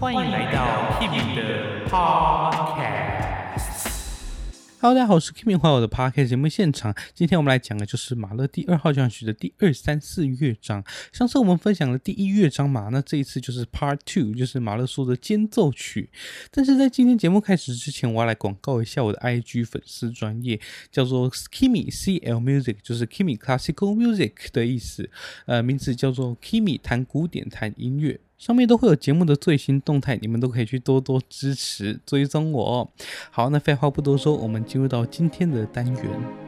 欢迎来到 Kimi 的 Podcast。Hello，大家好，我是 Kimi，欢迎我的 Podcast 节目现场。今天我们来讲的就是马勒第二号交响曲的第二、三、四乐章。上次我们分享了第一乐章嘛，那这一次就是 Part Two，就是马勒说的间奏曲。但是在今天节目开始之前，我要来广告一下我的 IG 粉丝专业，叫做 Kimi CL Music，就是 Kimi Classical Music 的意思。呃，名字叫做 Kimi 弹古典弹音乐。上面都会有节目的最新动态，你们都可以去多多支持、追踪我。好，那废话不多说，我们进入到今天的单元。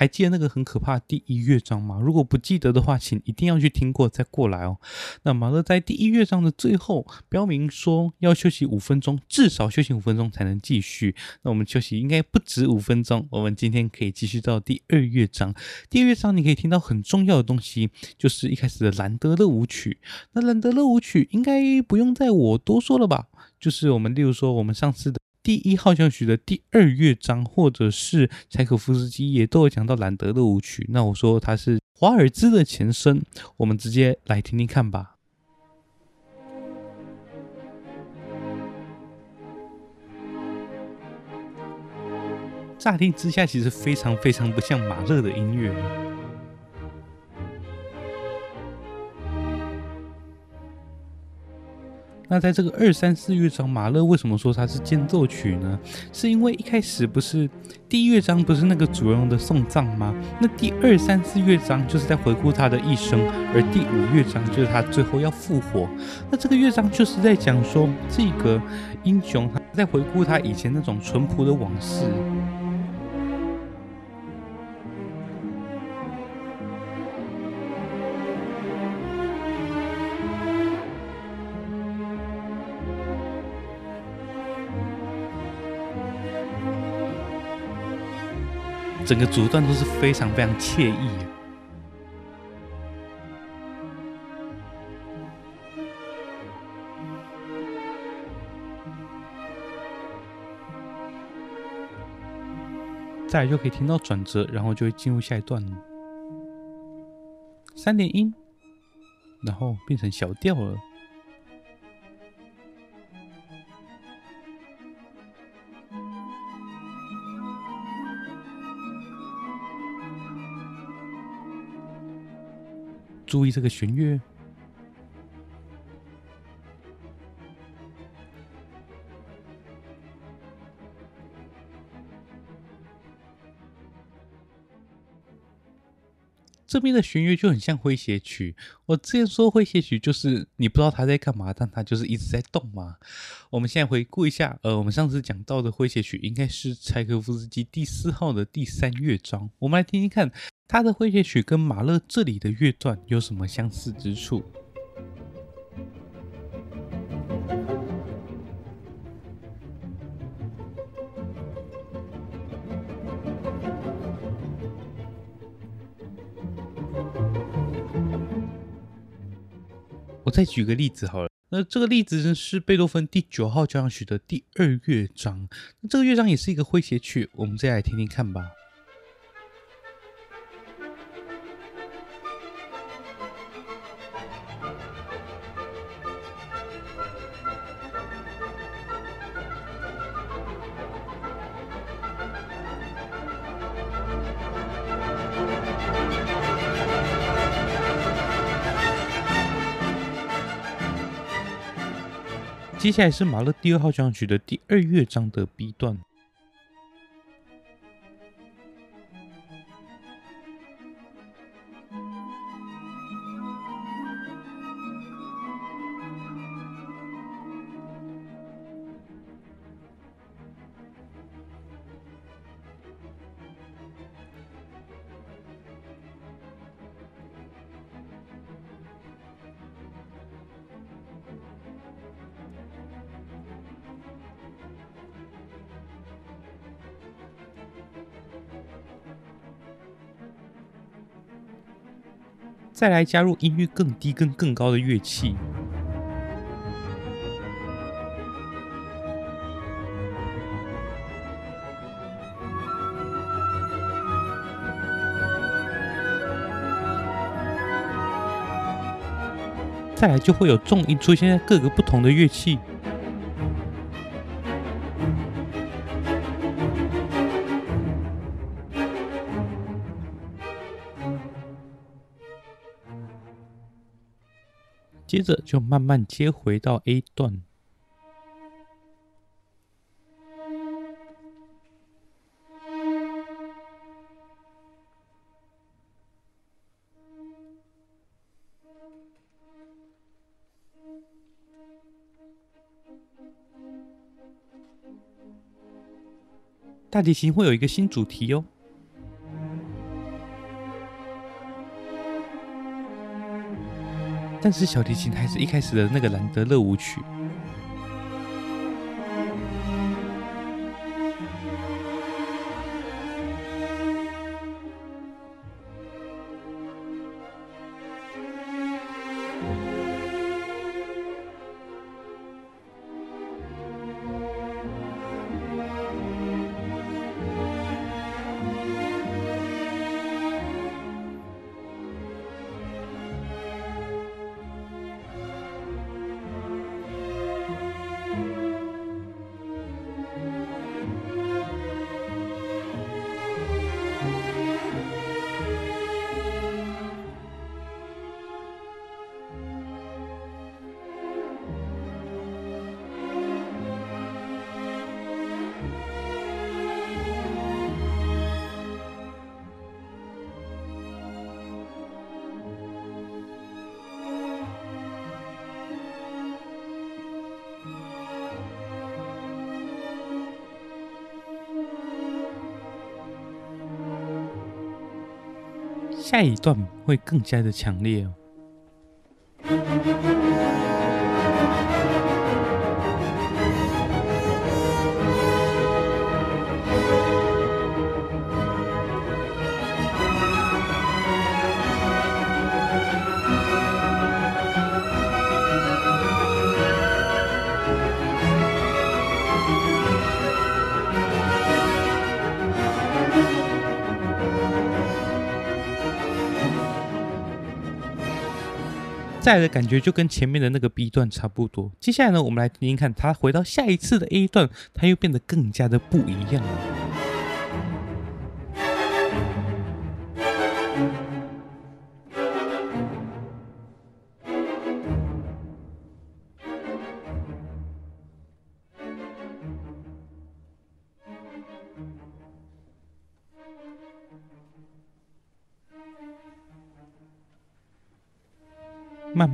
还记得那个很可怕的第一乐章吗？如果不记得的话，请一定要去听过再过来哦。那马勒在第一乐章的最后标明说要休息五分钟，至少休息五分钟才能继续。那我们休息应该不止五分钟，我们今天可以继续到第二乐章。第二乐章你可以听到很重要的东西，就是一开始的兰德勒舞曲。那兰德勒舞曲应该不用再我多说了吧？就是我们例如说我们上次的。第一号交响曲的第二乐章，或者是柴可夫斯基也都有讲到兰德的舞曲。那我说它是华尔兹的前身，我们直接来听听看吧。乍听之下，其实非常非常不像马勒的音乐。那在这个二三四乐章，马勒为什么说它是间奏曲呢？是因为一开始不是第一乐章不是那个主人公的送葬吗？那第二三四乐章就是在回顾他的一生，而第五乐章就是他最后要复活。那这个乐章就是在讲说，这个英雄他在回顾他以前那种淳朴的往事。整个组段都是非常非常惬意啊。再来就可以听到转折，然后就会进入下一段。三点音，然后变成小调了。注意这个弦乐，这边的弦乐就很像诙谐曲。我之前说诙谐曲就是你不知道他在干嘛，但他就是一直在动嘛。我们现在回顾一下，呃，我们上次讲到的诙谐曲应该是柴可夫斯基第四号的第三乐章，我们来听听看。他的诙谐曲跟马勒这里的乐段有什么相似之处？我再举个例子好了，那这个例子呢是贝多芬第九号交响曲的第二乐章，那这个乐章也是一个诙谐曲，我们再来听听看吧。接下来是马勒第二号交响曲的第二乐章的 B 段。再来加入音域更低跟更高的乐器。再来就会有重音出现在各个不同的乐器，接着就慢慢接回到 A 段。大提琴会有一个新主题哦，但是小提琴还是一开始的那个兰德勒舞曲。下一段会更加的强烈哦。带来的感觉就跟前面的那个 B 段差不多。接下来呢，我们来听听看，他回到下一次的 A 段，他又变得更加的不一样了。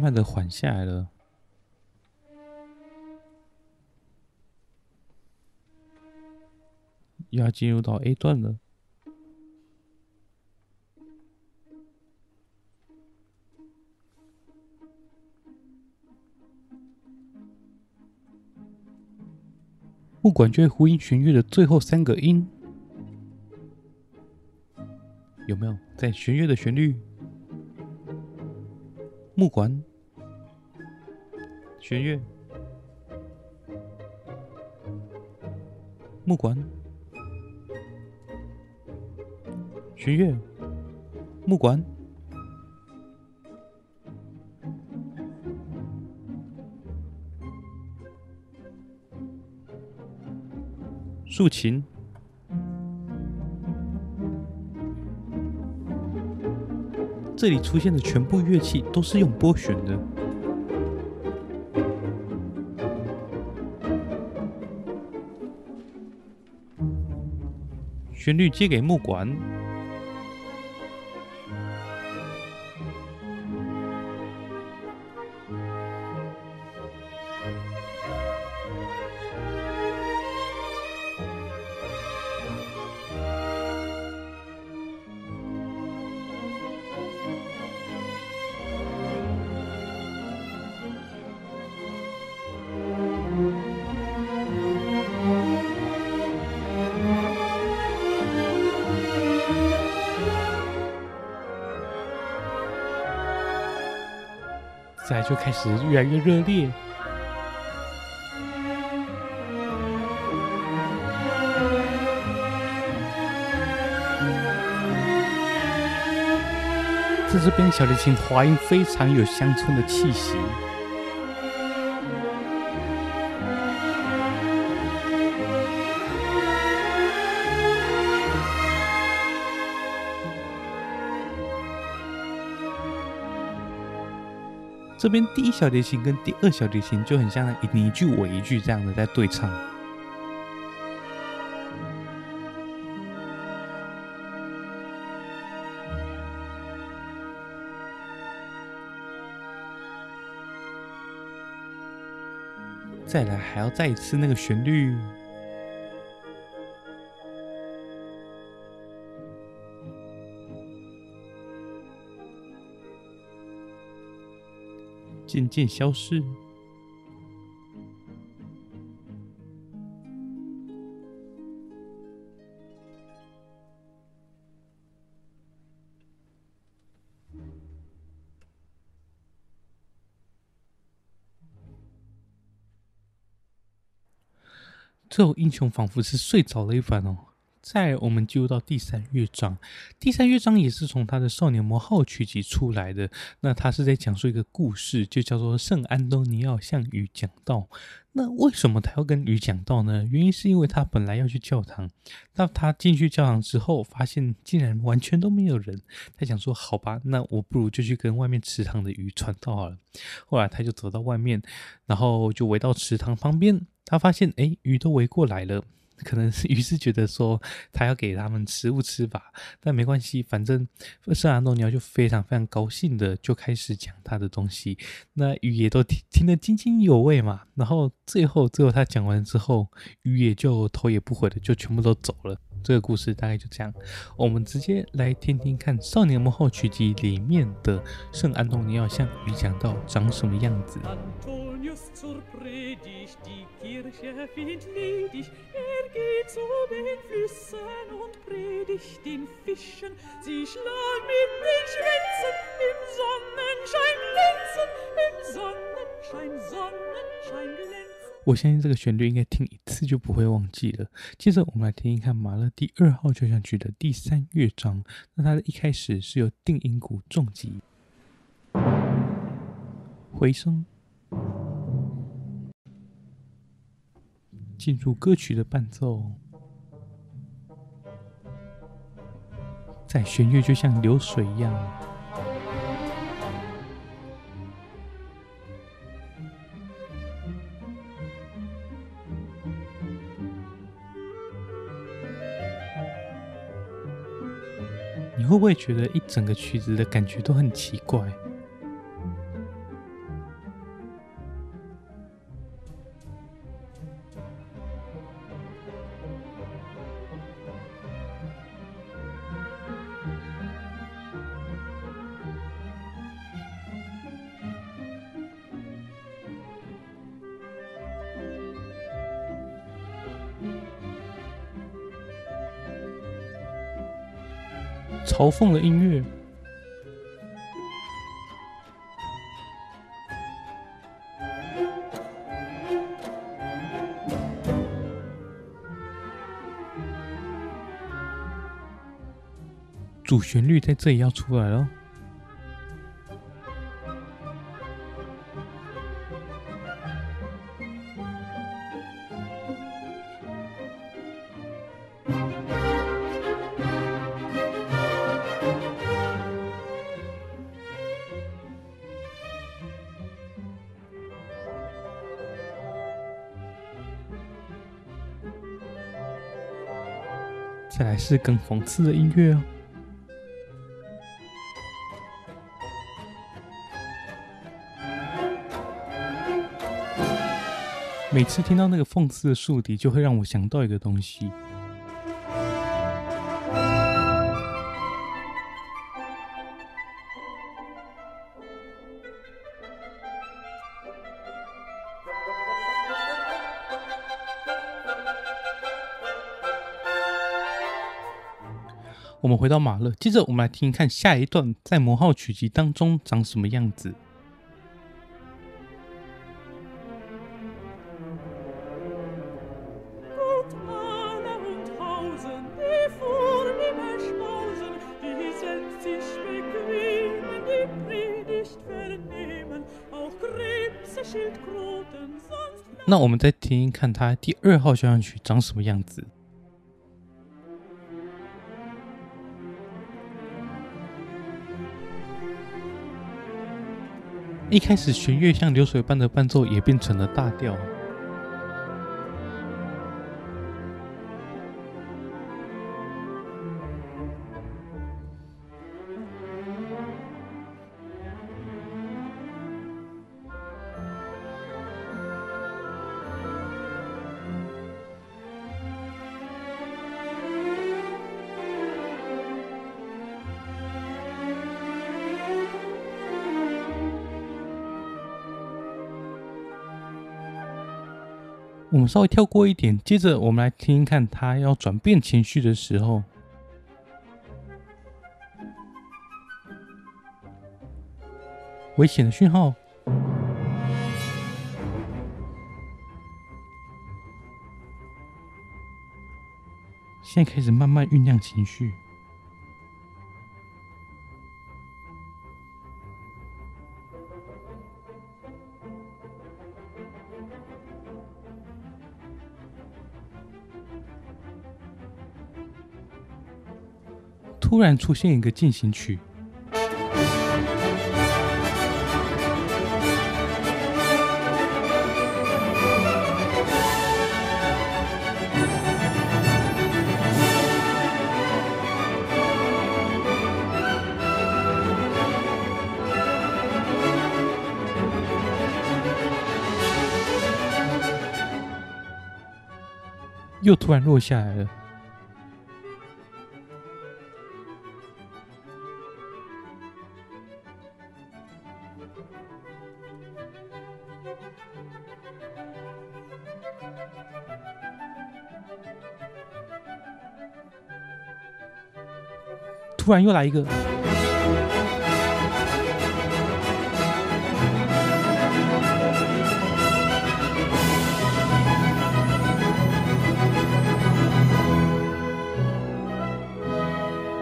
慢的缓下来了，又要进入到 A 段了。木管就会呼应弦乐的最后三个音，有没有在弦乐的旋律？木管、弦乐、木管、弦乐、木管、竖琴。这里出现的全部乐器都是用拨弦的，旋律接给木管。就开始越来越热烈。在这边，小提琴滑音非常有乡村的气息。这边第一小提琴跟第二小提琴就很像你一句我一句这样的在对唱。再来还要再一次那个旋律。渐渐消失。最后，英雄仿佛是睡着了一般哦。再我们进入到第三乐章，第三乐章也是从他的《少年魔号》曲集出来的。那他是在讲述一个故事，就叫做圣安东尼奥向鱼讲道。那为什么他要跟鱼讲道呢？原因是因为他本来要去教堂，那他进去教堂之后，发现竟然完全都没有人。他想说：“好吧，那我不如就去跟外面池塘的鱼传道好了。”后来他就走到外面，然后就围到池塘旁边，他发现哎，鱼都围过来了。可能是于是觉得说他要给他们食物吃吧，但没关系，反正圣安东尼奥就非常非常高兴的就开始讲他的东西，那鱼也都听听得津津有味嘛。然后最后最后他讲完之后，鱼也就头也不回的就全部都走了。这个故事大概就这样，我们直接来听听看《少年魔后》曲集里面的圣安东尼奥向鱼讲到长什么样子。我相信这个旋律应该听一次就不会忘记了。接着我们来听一看马勒第二号交响曲的第三乐章。那它的一开始是由定音鼓重击，回声，进入歌曲的伴奏，在弦乐就像流水一样。你会不会觉得一整个曲子的感觉都很奇怪？嘲讽的音乐，主旋律在这里要出来了。是更讽刺的音乐哦。每次听到那个讽刺的竖笛，就会让我想到一个东西。我们回到马勒，接着我们来听一看下一段在魔号曲集当中长什么样子。那我们再听一看他第二号交响曲长什么样子。一开始弦乐像流水般的伴奏，也变成了大调。我们稍微跳过一点，接着我们来听听看，他要转变情绪的时候，危险的讯号。现在开始慢慢酝酿情绪。突然出现一个进行曲，又突然落下来了。突然又来一个，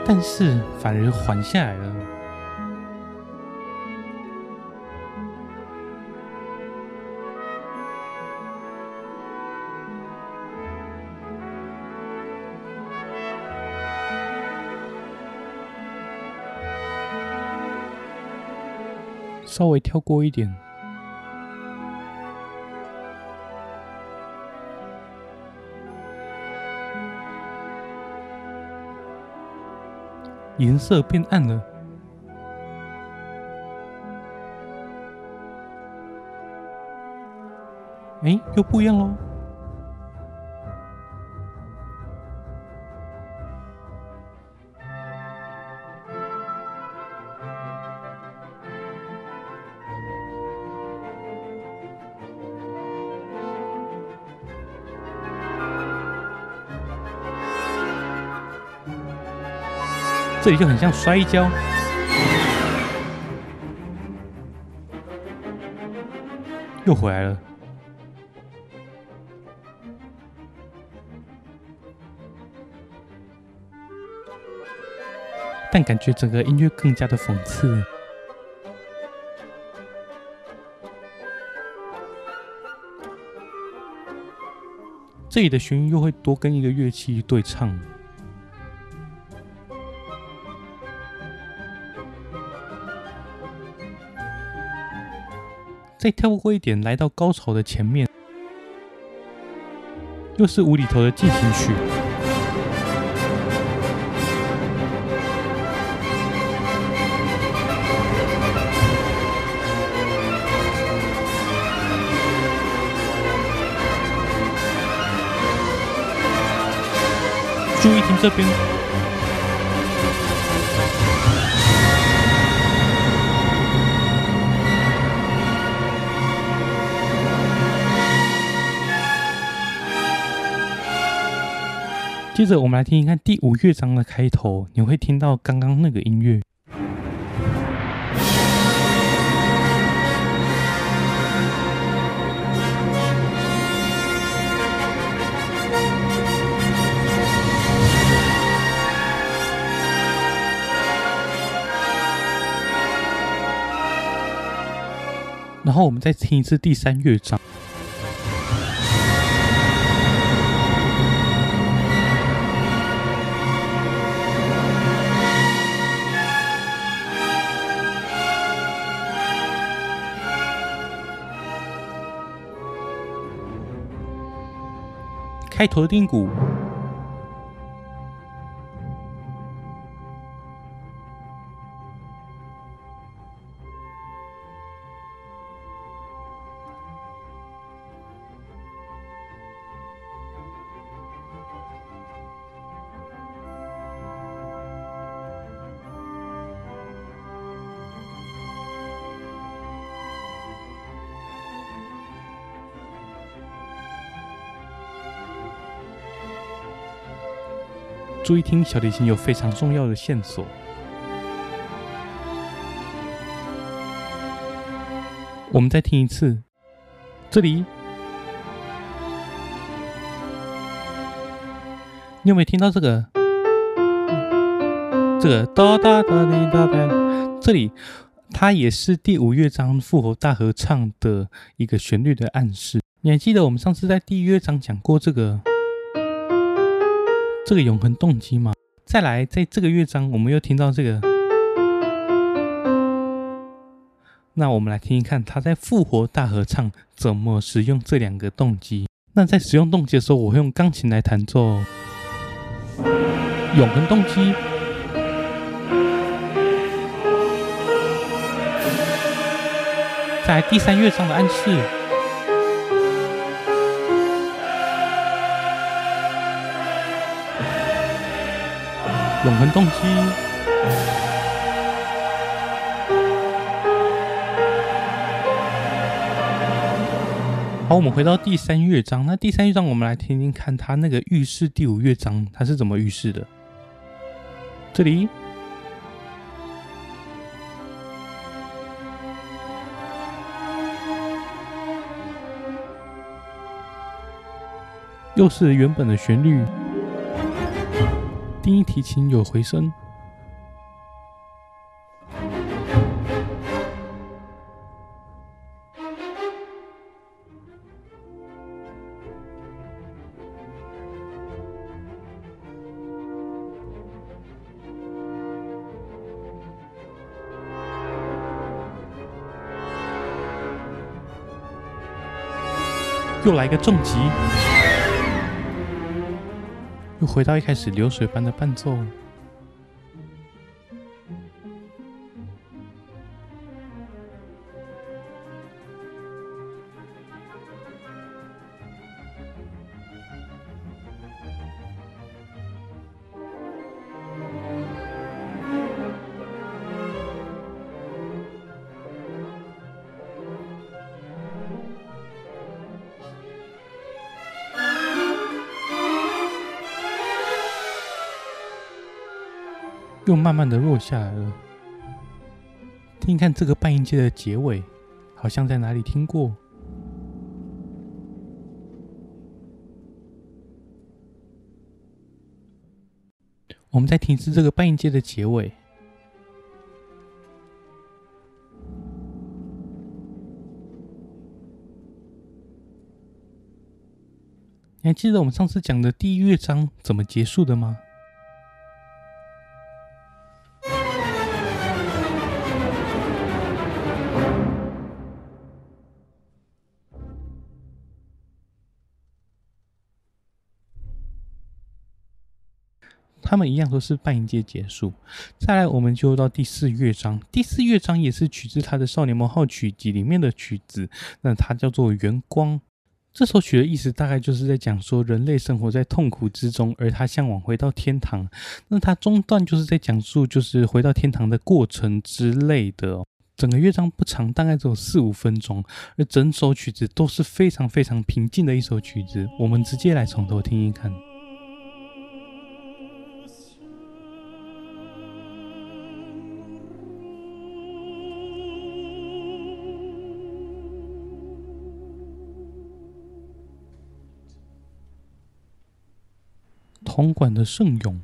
但是反而缓下来了。稍微跳过一点，颜色变暗了，哎，又不一样喽。这里就很像摔跤，又回来了，但感觉整个音乐更加的讽刺。这里的旋律又会多跟一个乐器对唱。再跳过一点，来到高潮的前面，又是无厘头的进行曲。注意听这边。接着，我们来听一看第五乐章的开头，你会听到刚刚那个音乐。然后我们再听一次第三乐章。开头的定鼓。注意听，小提琴有非常重要的线索。我们再听一次，这里，你有没有听到这个？这个哒哒哒哩哒哒，这里它也是第五乐章复活大合唱的一个旋律的暗示。你还记得我们上次在第一乐章讲过这个？这个永恒动机吗？再来，在这个乐章，我们又听到这个。那我们来听一看，他在复活大合唱怎么使用这两个动机。那在使用动机的时候，我会用钢琴来弹奏永恒动机。在第三乐章的暗示。永恒动机。好，我们回到第三乐章。那第三乐章，我们来听听看，它那个预示第五乐章，它是怎么预示的？这里又是原本的旋律。低音提琴有回声，又来个重击。又回到一开始流水般的伴奏，又慢慢的落下来了。听听看这个半音阶的结尾，好像在哪里听过。我们再听一次这个半音阶的结尾。你还记得我们上次讲的第一乐章怎么结束的吗？他们一样都是半音阶结束。再来，我们就到第四乐章。第四乐章也是取自他的《少年魔号曲集》里面的曲子，那它叫做《圆光》。这首曲的意思大概就是在讲说，人类生活在痛苦之中，而他向往回到天堂。那它中段就是在讲述，就是回到天堂的过程之类的。整个乐章不长，大概只有四五分钟，而整首曲子都是非常非常平静的一首曲子。我们直接来从头听一看。红管的圣咏。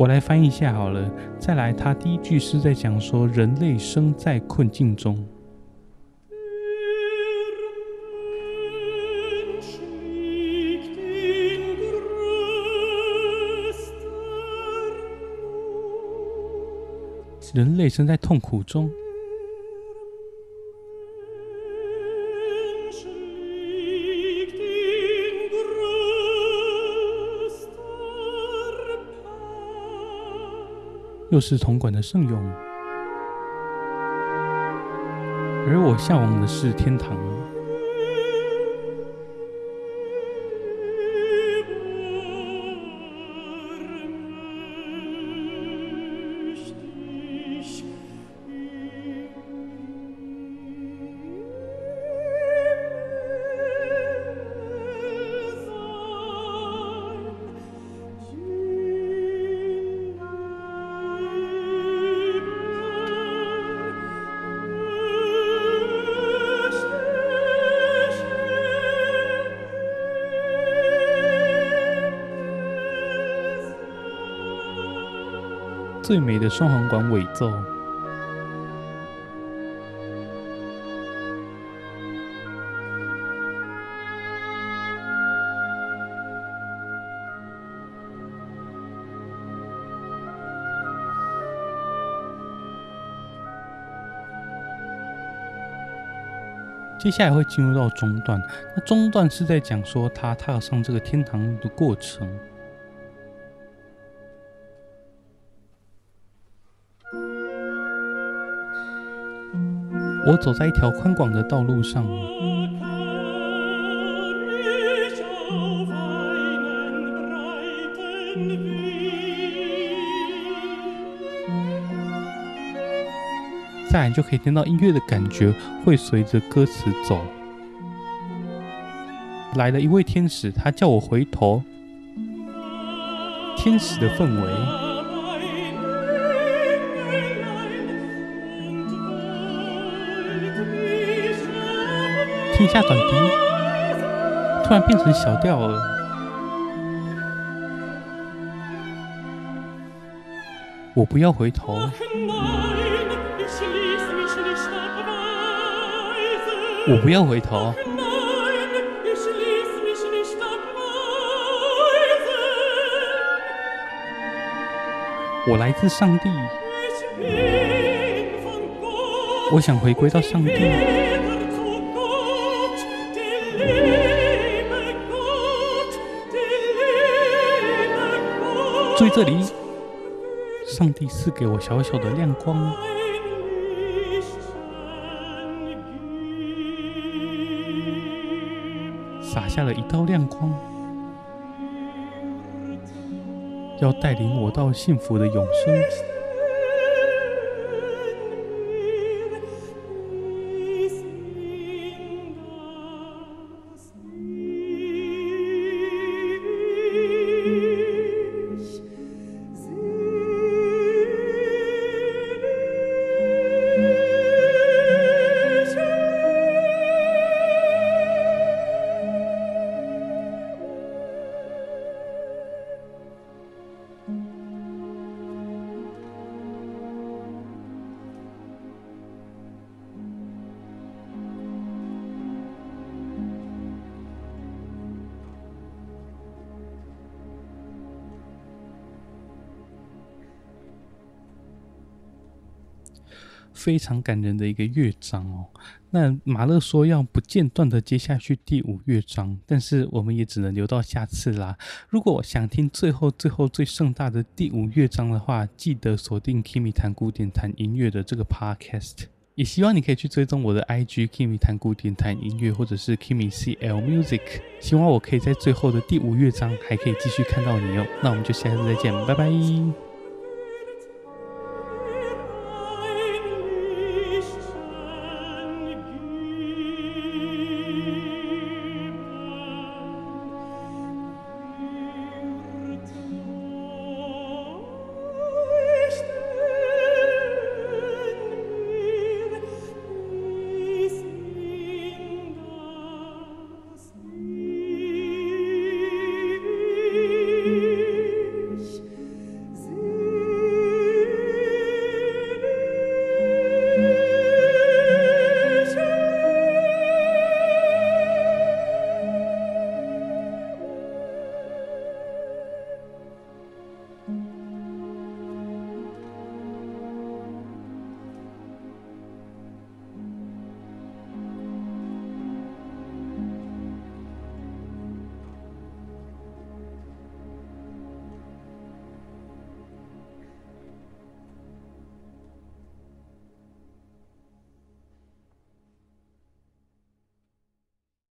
我来翻译一下好了。再来，他第一句是在讲说人类生在困境中。人类生在痛苦中，又是铜管的圣咏，而我向往的是天堂。最美的双簧管尾奏。接下来会进入到中段，那中段是在讲说他踏上这个天堂的过程。我走在一条宽广的道路上，再来就可以听到音乐的感觉会随着歌词走。来了一位天使，他叫我回头。天使的氛围。听一下短笛，突然变成小调了。我不要回头，我不要回头。我来自上帝，我想回归到上帝。注意这里，上帝赐给我小小的亮光，洒下了一道亮光，要带领我到幸福的永生。非常感人的一个乐章哦。那马勒说要不间断的接下去第五乐章，但是我们也只能留到下次啦。如果想听最后最后最盛大的第五乐章的话，记得锁定 Kimmy 谈古典谈音乐的这个 Podcast。也希望你可以去追踪我的 IG Kimmy 谈古典谈音乐，或者是 Kimi CL Music。希望我可以在最后的第五乐章还可以继续看到你哦。那我们就下次再见，拜拜。